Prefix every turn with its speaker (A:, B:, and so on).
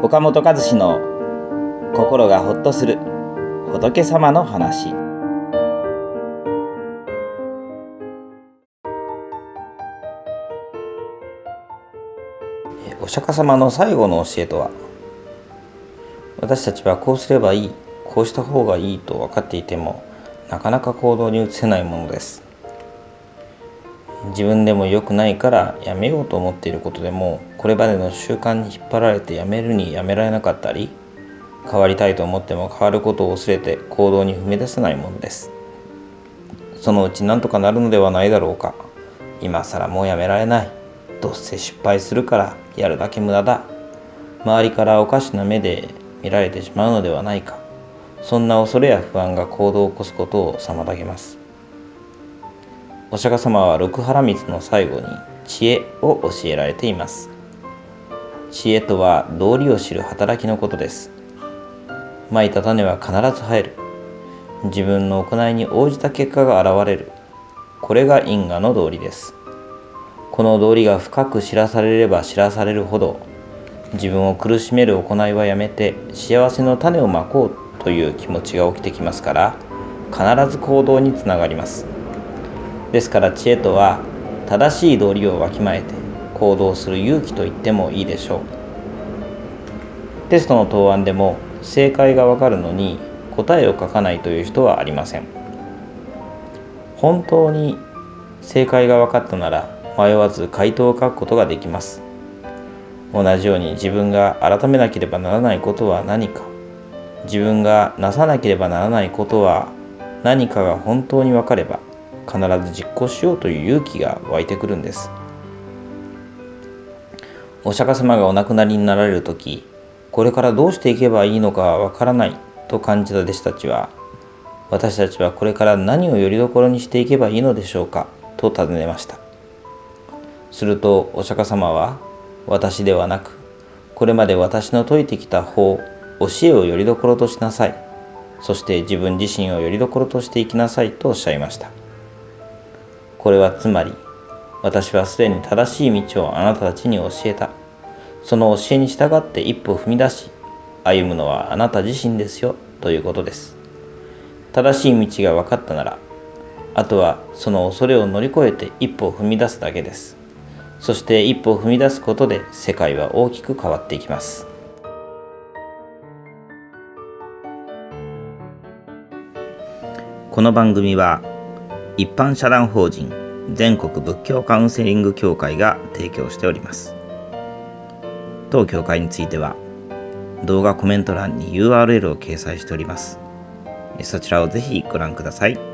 A: 岡本和志の心がほっとする仏様の話。お釈迦様の最後の教えとは？私たちはこうすればいいこうした方がいいと分かっていてもなかなか行動に移せないものです。自分でも良くないからやめようと思っていることでもこれまでの習慣に引っ張られてやめるにやめられなかったり変わりたいと思っても変わることを忘れて行動に踏み出せないものです。そのうち何とかなるのではないだろうか。今更もうやめられない。どうせ失敗するからやるだけ無駄だ。周りからおかしな目で見られてしまうのではないか。そんな恐れや不安が行動を起こすことを妨げます。お釈迦様は六原光の最後に知恵を教えられています。知恵とは道理を知る働きのことです。蒔いた種は必ず生える。自分の行いに応じた結果が現れる。これが因果の道理です。この道理が深く知らされれば知らされるほど自分を苦しめる行いはやめて幸せの種をまこうという気持ちが起きてきますから必ず行動につながります。ですから知恵とは正しい道理をわきまえて行動する勇気と言ってもいいでしょう。テストの答案でも正解がわかるのに答えを書かないという人はありません。本当に正解が分かったなら迷わず回答を書くことができます。同じように自分が改めなければならないことは何か。自分がなさなければならないことは何かが本当に分かれば必ず実行しようという勇気が湧いてくるんです。お釈迦様がお亡くなりになられる時これからどうしていけばいいのかわからないと感じた弟子たちは私たちはこれから何をよりどころにしていけばいいのでしょうかと尋ねました。するとお釈迦様は私ではなくこれまで私の説いてきた法教えをよりどころとしなさい。そして自分自身をよりどころとしていきなさいとおっしゃいました。これはつまり私はすでに正しい道をあなたたちに教えた。その教えに従って一歩踏み出し歩むのはあなた自身ですよということです。正しい道が分かったならあとはその恐れを乗り越えて一歩踏み出すだけです。そして一歩踏み出すことで世界は大きく変わっていきます。この番組は一般社団法人全国仏教カウンセリング協会が提供しております当協会については動画コメント欄に URL を掲載しておりますそちらをぜひご覧ください。